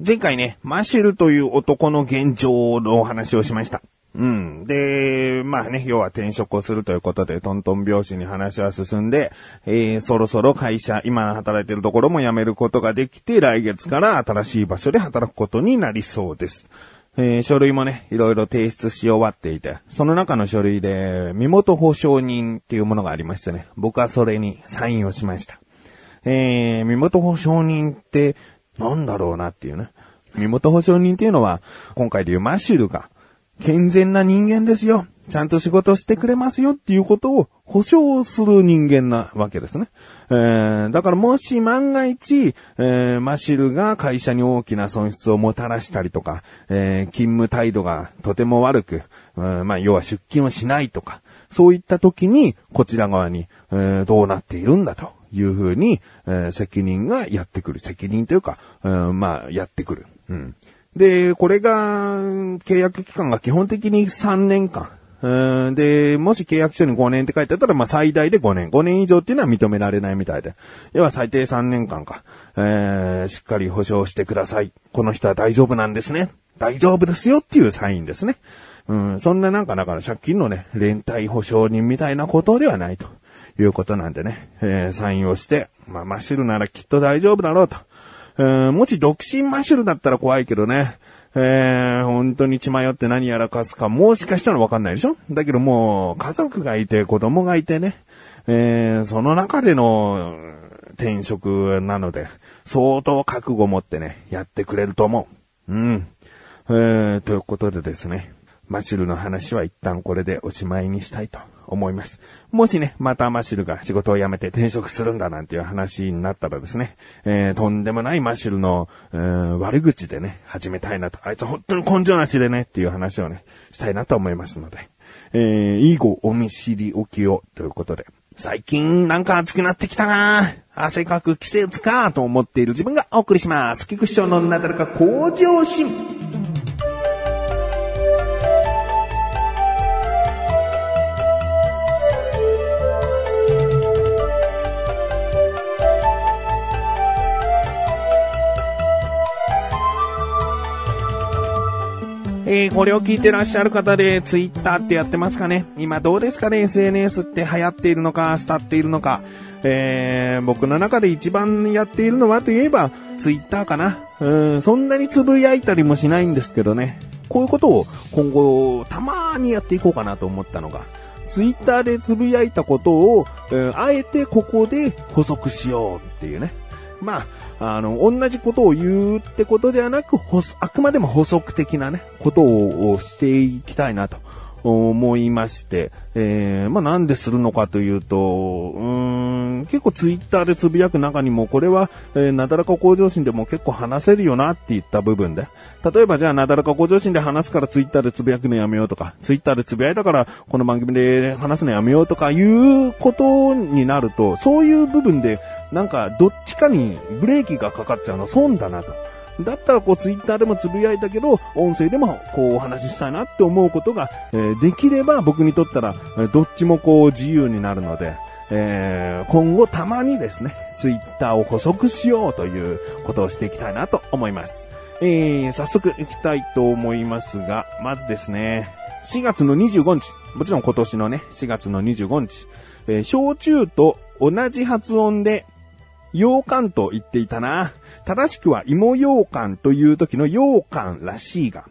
前回ね、マシルという男の現状のお話をしました。うん。で、まあね、要は転職をするということで、トントン拍子に話は進んで、えー、そろそろ会社、今働いてるところも辞めることができて、来月から新しい場所で働くことになりそうです。えー、書類もね、いろいろ提出し終わっていて、その中の書類で、身元保証人っていうものがありましてね、僕はそれにサインをしました。えー、身元保証人って、なんだろうなっていうね。身元保証人っていうのは、今回でいうマッシュルが、健全な人間ですよ。ちゃんと仕事してくれますよっていうことを保証する人間なわけですね。えー、だからもし万が一、えー、マシルが会社に大きな損失をもたらしたりとか、えー、勤務態度がとても悪く、うんまあ、要は出勤をしないとか、そういった時に、こちら側に、えーどうなっているんだというふうに、えー責任がやってくる。責任というか、うんまあ、やってくる。うん。で、これが、契約期間が基本的に3年間。うんで、もし契約書に5年って書いてあったら、まあ最大で5年。5年以上っていうのは認められないみたいで。要は最低3年間か。えーしっかり保証してください。この人は大丈夫なんですね。大丈夫ですよっていうサインですね。うん、そんななんかだから借金のね、連帯保証人みたいなことではないということなんでね、えーサインをして、まあマッシュルならきっと大丈夫だろうと。えーもし独身マッシュルだったら怖いけどね、えー本当に血迷って何やらかすか、もしかしたらわかんないでしょ？だけどもう、家族がいて、子供がいてね、えーその中での転職なので、相当覚悟持ってね、やってくれると思う。うん。えー、ということでですね、マシルの話は一旦これでおしまいにしたいと思います。もしね、またマッシュルが仕事を辞めて転職するんだなんていう話になったらですね、えー、とんでもないマッシュルの、えー悪口でね、始めたいなと。あいつ本当に根性なしでね、っていう話をね、したいなと思いますので、えー、以後お見知りおきをということで、最近なんか暑くなってきたな汗かく季節かと思っている自分がお送りします。菊師匠のなだらか向上心。えー、これを聞いてらっしゃる方で、ツイッターってやってますかね今どうですかね ?SNS って流行っているのか、伝っているのか。えー、僕の中で一番やっているのはといえば、ツイッターかな。うん、そんなにつぶやいたりもしないんですけどね。こういうことを今後、たまーにやっていこうかなと思ったのが、ツイッターでつぶやいたことを、えーあえてここで補足しようっていうね。まあ、あの、同じことを言うってことではなく、あくまでも補足的なね、ことをしていきたいなと。思いまして、えー、まあなんでするのかというと、うーん、結構ツイッターでつぶやく中にも、これは、えーなだらか向上心でも結構話せるよなって言った部分で、例えばじゃあなだらか向上心で話すからツイッターでつぶやくのやめようとか、ツイッターでつぶやいたからこの番組で話すのやめようとかいうことになると、そういう部分で、なんかどっちかにブレーキがかかっちゃうの損だなと。だったらこうツイッターでもつぶやいたけど、音声でもこうお話ししたいなって思うことが、えーできれば僕にとったら、どっちもこう自由になるので、えー今後たまにですね、ツイッターを補足しようということをしていきたいなと思います。えー、早速行きたいと思いますが、まずですね、4月の25日、もちろん今年のね、4月の25日、えー焼酎と同じ発音で羊羹と言っていたな。正しくは芋羊羹という時の羊羹らしいが、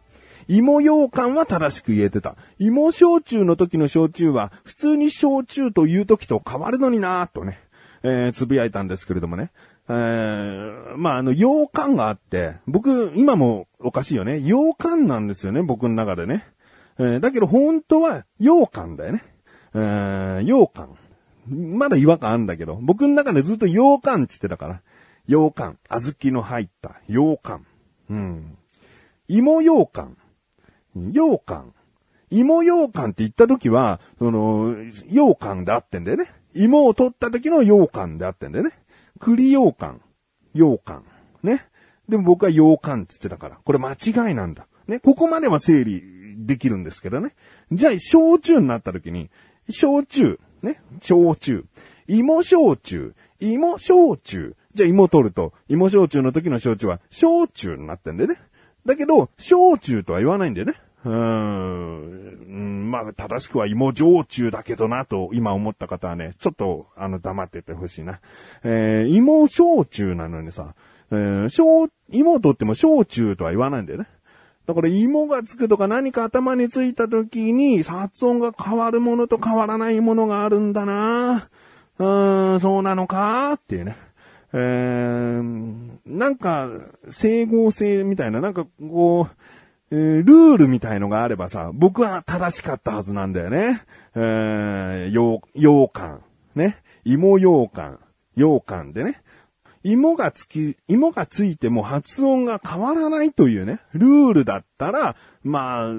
芋羊羹は正しく言えてた。芋焼酎の時の焼酎は普通に焼酎という時と変わるのになぁとね、えーつぶやいたんですけれどもね。えーまあ、あの、羊羹があって、僕、今もおかしいよね。羊羹なんですよね、僕の中でね。えーだけど本当は羊羹だよね。えー羊羹。まだ違和感あるんだけど、僕の中でずっと羊羹って言ってたから。羊羹。小豆の入った羊羹。うん。芋羊羹。羊羹。芋羊羹って言った時は、その、羊羹であってんだよね。芋を取った時の羊羹であってんだよね。栗羊羹。羊羹。ね。でも僕は羊羹って言ってたから。これ間違いなんだ。ね。ここまでは整理できるんですけどね。じゃあ、焼酎になった時に、焼酎。ね。焼酎。芋焼酎。芋焼酎。じゃあ芋取ると、芋焼酎の時の焼酎は焼酎になってんだよね。だけど、焼酎とは言わないんだよね。うーん、まあ、正しくは芋焼酎だけどなと今思った方はね、ちょっと、あの、黙っててほしいな。えー、芋焼酎なのにさ、えー、焼、芋とっても焼酎とは言わないんだよね。だから芋がつくとか何か頭についた時に発音が変わるものと変わらないものがあるんだなうーん、そうなのか？っていうね。えー、なんか、整合性みたいな、なんかこう、えー、ルールみたいのがあればさ、僕は正しかったはずなんだよね。えー、よう、羊羹。ね。芋羊羹。羊羹でね。芋がつき、芋がついても発音が変わらないというね、ルールだったら、まあ、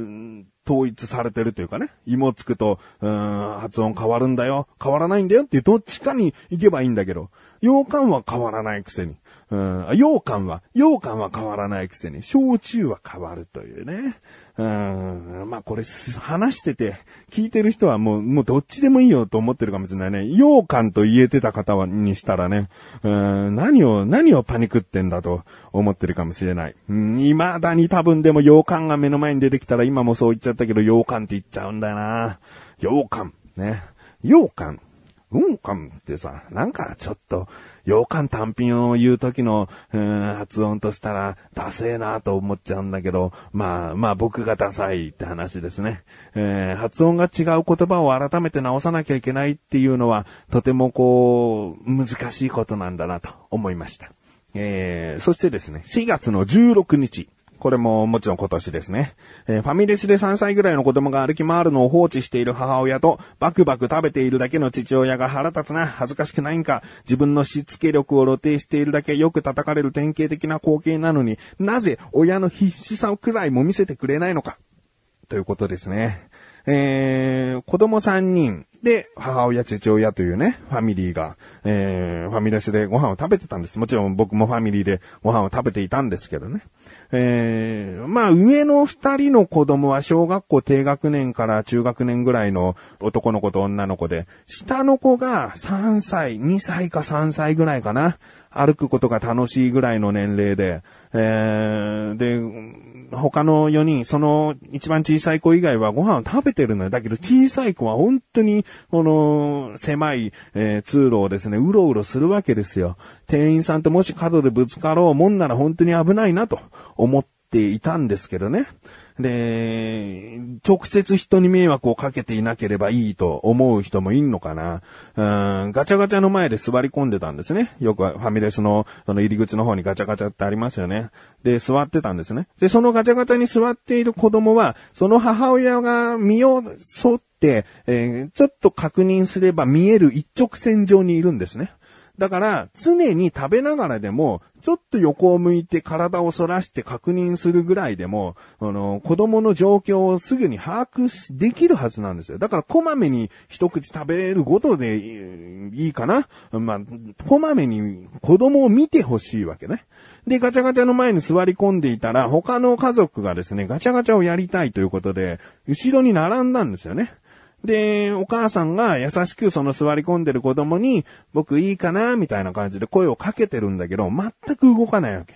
統一されてるというかね、芋つくと、うん、発音変わるんだよ、変わらないんだよっていうどっちかに行けばいいんだけど、羊羹は変わらないくせに。うん、羊羹は、羊羹は変わらないくせに、焼酎は変わるというね。うん、まあこれ、話してて、聞いてる人はもう、もうどっちでもいいよと思ってるかもしれないね。羊羹と言えてた方は、にしたらね、うん、何を、何をパニクってんだと思ってるかもしれない。うん、未だに多分でも羊羹が目の前に出てきたら今もそう言っちゃったけど、羊羹って言っちゃうんだよな。羊羹。ね。羊羹。うんかんってさ、なんかちょっと、洋館単品を言う時の、うん、発音としたら、ダセーなと思っちゃうんだけど、まあ、まあ僕がダサいって話ですね。えー、発音が違う言葉を改めて直さなきゃいけないっていうのは、とてもこう、難しいことなんだなと思いました。えー、そしてですね、4月の16日、これももちろん今年ですね。えー、ファミレスで3歳ぐらいの子供が歩き回るのを放置している母親と、バクバク食べているだけの父親が腹立つな、恥ずかしくないんか、自分のしつけ力を露呈しているだけよく叩かれる典型的な光景なのになぜ親の必死さくらいも見せてくれないのか。ということですね。えー、子供3人で、母親、父親というね、ファミリーが、えー、ファミレスでご飯を食べてたんです。もちろん僕もファミリーでご飯を食べていたんですけどね。えー、まあ上の二人の子供は小学校低学年から中学年ぐらいの男の子と女の子で、下の子が3歳、2歳か3歳ぐらいかな。歩くことが楽しいぐらいの年齢で、えー、で、他の4人、その一番小さい子以外はご飯を食べてるのよ。だけど小さい子は本当に、この狭い、えー、通路をですね、うろうろするわけですよ。店員さんともし角でぶつかろうもんなら本当に危ないなと思ってていたんですけどね。で、直接人に迷惑をかけていなければいいと思う人もいんのかな。うん、ガチャガチャの前で座り込んでたんですね。よくファミレスのその入り口の方にガチャガチャってありますよね。で、座ってたんですね。で、そのガチャガチャに座っている子供は、その母親が身を沿って、えー、ちょっと確認すれば見える一直線上にいるんですね。だから、常に食べながらでも、ちょっと横を向いて体を反らして確認するぐらいでも、あの、子供の状況をすぐに把握できるはずなんですよ。だから、こまめに一口食べるごとでいいかな。まあ、こまめに子供を見てほしいわけね。で、ガチャガチャの前に座り込んでいたら、他の家族がですね、ガチャガチャをやりたいということで、後ろに並んだんですよね。で、お母さんが優しくその座り込んでる子供に、僕いいかなみたいな感じで声をかけてるんだけど、全く動かないわけ。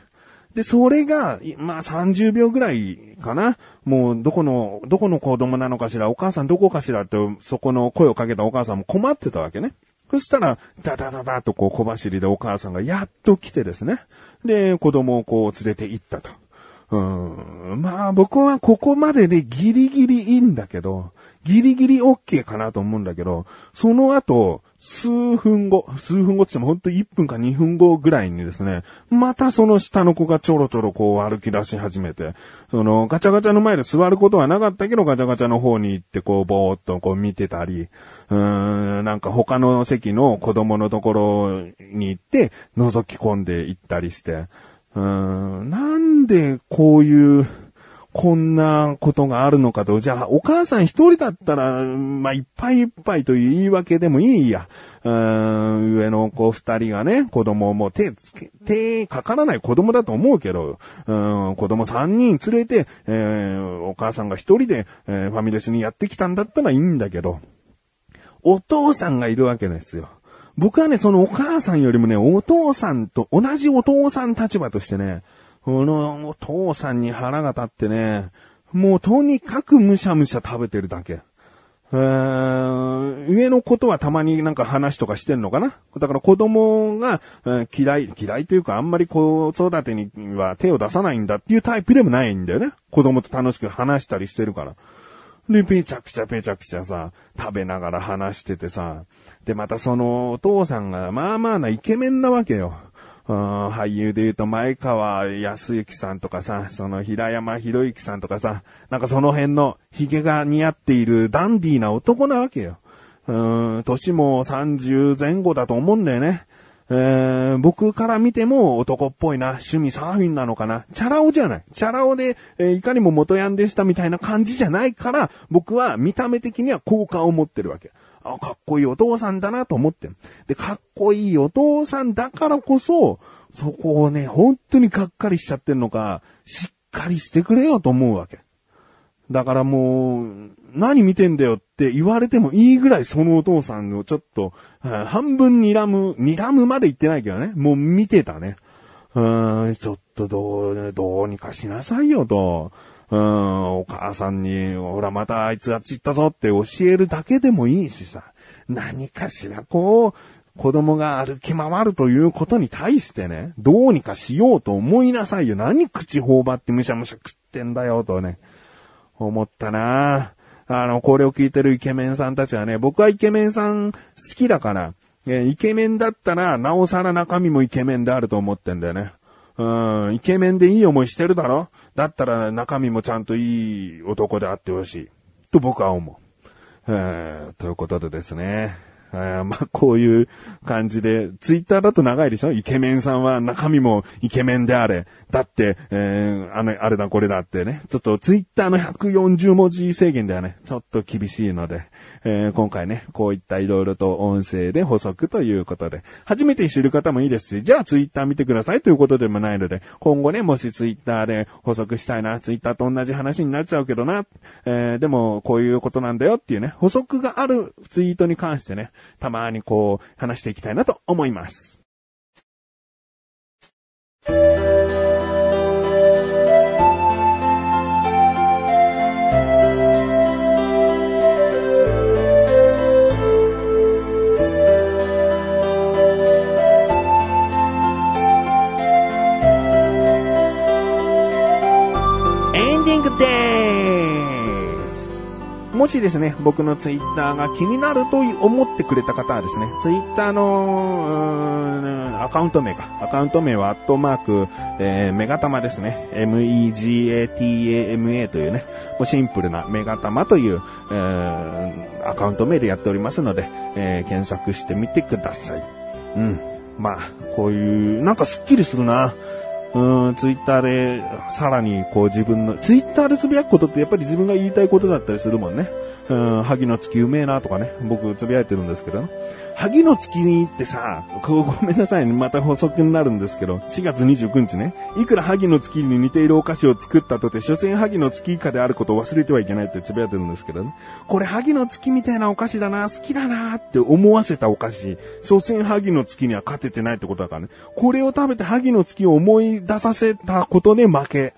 で、それが、まあ30秒ぐらいかなもう、どこの、どこの子供なのかしら、お母さんどこかしらって、そこの声をかけたお母さんも困ってたわけね。そしたら、ダダダダとこう小走りでお母さんがやっと来てですね。で、子供をこう連れて行ったと。うん。まあ僕はここまででギリギリいいんだけど、ギリギリ OK かなと思うんだけど、その後、数分後、数分後って言っても本当1分か2分後ぐらいにですね、またその下の子がちょろちょろこう歩き出し始めて、そのガチャガチャの前で座ることはなかったけどガチャガチャの方に行ってこうぼーっとこう見てたり、うーん、なんか他の席の子供のところに行って覗き込んで行ったりして、うーん、なんでこういうこんなことがあるのかと。じゃあ、お母さん一人だったら、まあ、いっぱいいっぱいという言い訳でもいいや。うん、上の子二人がね、子供も手つけ、手かからない子供だと思うけど、うん、子供三人連れて、えー、お母さんが一人で、えー、ファミレスにやってきたんだったらいいんだけど、お父さんがいるわけですよ。僕はね、そのお母さんよりもね、お父さんと同じお父さん立場としてね、このお父さんに腹が立ってね、もうとにかくむしゃむしゃ食べてるだけ。えー、上のことはたまになんか話とかしてんのかな？だから子供が、嫌い、嫌いというかあんまり子育てには手を出さないんだっていうタイプでもないんだよね。子供と楽しく話したりしてるから。で、ぺちゃくちゃぺちゃくちゃさ、食べながら話しててさ、で、またそのお父さんがまあまあなイケメンなわけよ。俳優で言うと前川康之さんとかさ、その平山博之さんとかさ、なんかその辺の髭が似合っているダンディーな男なわけよ。うん、年も30前後だと思うんだよね。えー、僕から見ても男っぽいな、趣味サーフィンなのかな、チャラ男じゃない。チャラ男で、えー、いかにも元ヤンでしたみたいな感じじゃないから、僕は見た目的には好感を持ってるわけ。あ、かっこいいお父さんだなと思ってで、かっこいいお父さんだからこそ、そこをね、本当にがっかりしちゃってんのか、しっかりしてくれよと思うわけ。だからもう、何見てんだよって言われてもいいぐらいそのお父さんをちょっと、半分睨む、睨むまで言ってないけどね。もう見てたね。うーん、ちょっとどう、どうにかしなさいよと。うん、お母さんに、ほらまたあいつあっち行ったぞって教えるだけでもいいしさ、何かしらこう、子供が歩き回るということに対してね、どうにかしようと思いなさいよ。何口頬張ってむしゃむしゃ食ってんだよとね、思ったなあの、これを聞いてるイケメンさんたちはね、僕はイケメンさん好きだから、えイケメンだったら、なおさら中身もイケメンであると思ってんだよね。うん、イケメンでいい思いしてるだろ？だったら中身もちゃんといい男であってほしい。と僕は思う。えー、ということでですね。あまあ、こういう感じで、ツイッターだと長いでしょ？イケメンさんは中身もイケメンであれ。だって、えー、あの、あれだこれだってね。ちょっとツイッターの140文字制限ではね、ちょっと厳しいので、えー、今回ね、こういった色々と音声で補足ということで、初めて知る方もいいですし、じゃあツイッター見てくださいということでもないので、今後ね、もしツイッターで補足したいな、ツイッターと同じ話になっちゃうけどな、えー、でもこういうことなんだよっていうね、補足があるツイートに関してね、たまにこう、話していきたいなと思います。もしですね、僕のツイッターが気になると思ってくれた方はですね、ツイッターの、アカウント名か。アカウント名はアットマーク、えー、メガタマですね。megatama というね、もうシンプルなメガタマという、えー、アカウント名でやっておりますので、えー、検索してみてください。うん。まあ、こういう、なんかスッキリするな。うん、ツイッターで、さらにこう自分の、ツイッターでつぶやくことってやっぱり自分が言いたいことだったりするもんね。うん、萩の月うめえなとかね、僕つぶやいてるんですけど、萩の月にってさ、ごめんなさいね、また補足になるんですけど、4月29日ね、いくら萩の月に似ているお菓子を作ったとて、所詮萩の月以下であることを忘れてはいけないってつぶやいてるんですけどね。これ萩の月みたいなお菓子だな、好きだなって思わせたお菓子、所詮萩の月には勝ててないってことだからね。これを食べて萩の月を思い出させたことで負け。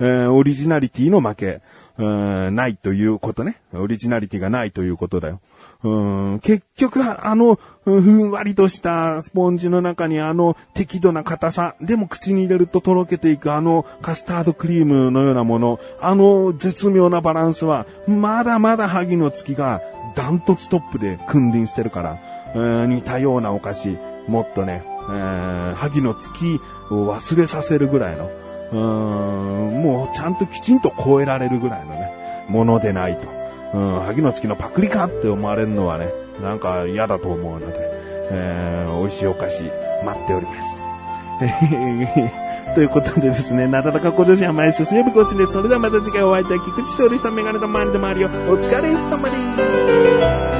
えー、オリジナリティの負け。うん、ないということね。オリジナリティがないということだよ。うん、結局、あの、ふんわりとしたスポンジの中にあの適度な硬さ、でも口に入れるととろけていくあのカスタードクリームのようなもの、あの絶妙なバランスは、まだまだ萩の月がダントツトップで君臨してるから、似たようなお菓子、もっとね、えー、萩の月を忘れさせるぐらいの、うーん、もうちゃんときちんと超えられるぐらいのね、ものでないと。うん、萩の月のパクリかって思われるのはね、なんか嫌だと思うので、えー、美味しいお菓子待っております。ということでですね、なだらか小女子は毎週水曜日更新です。それではまた次回お会いいたい菊池勝利したメガネと周りで周りをお疲れ様です。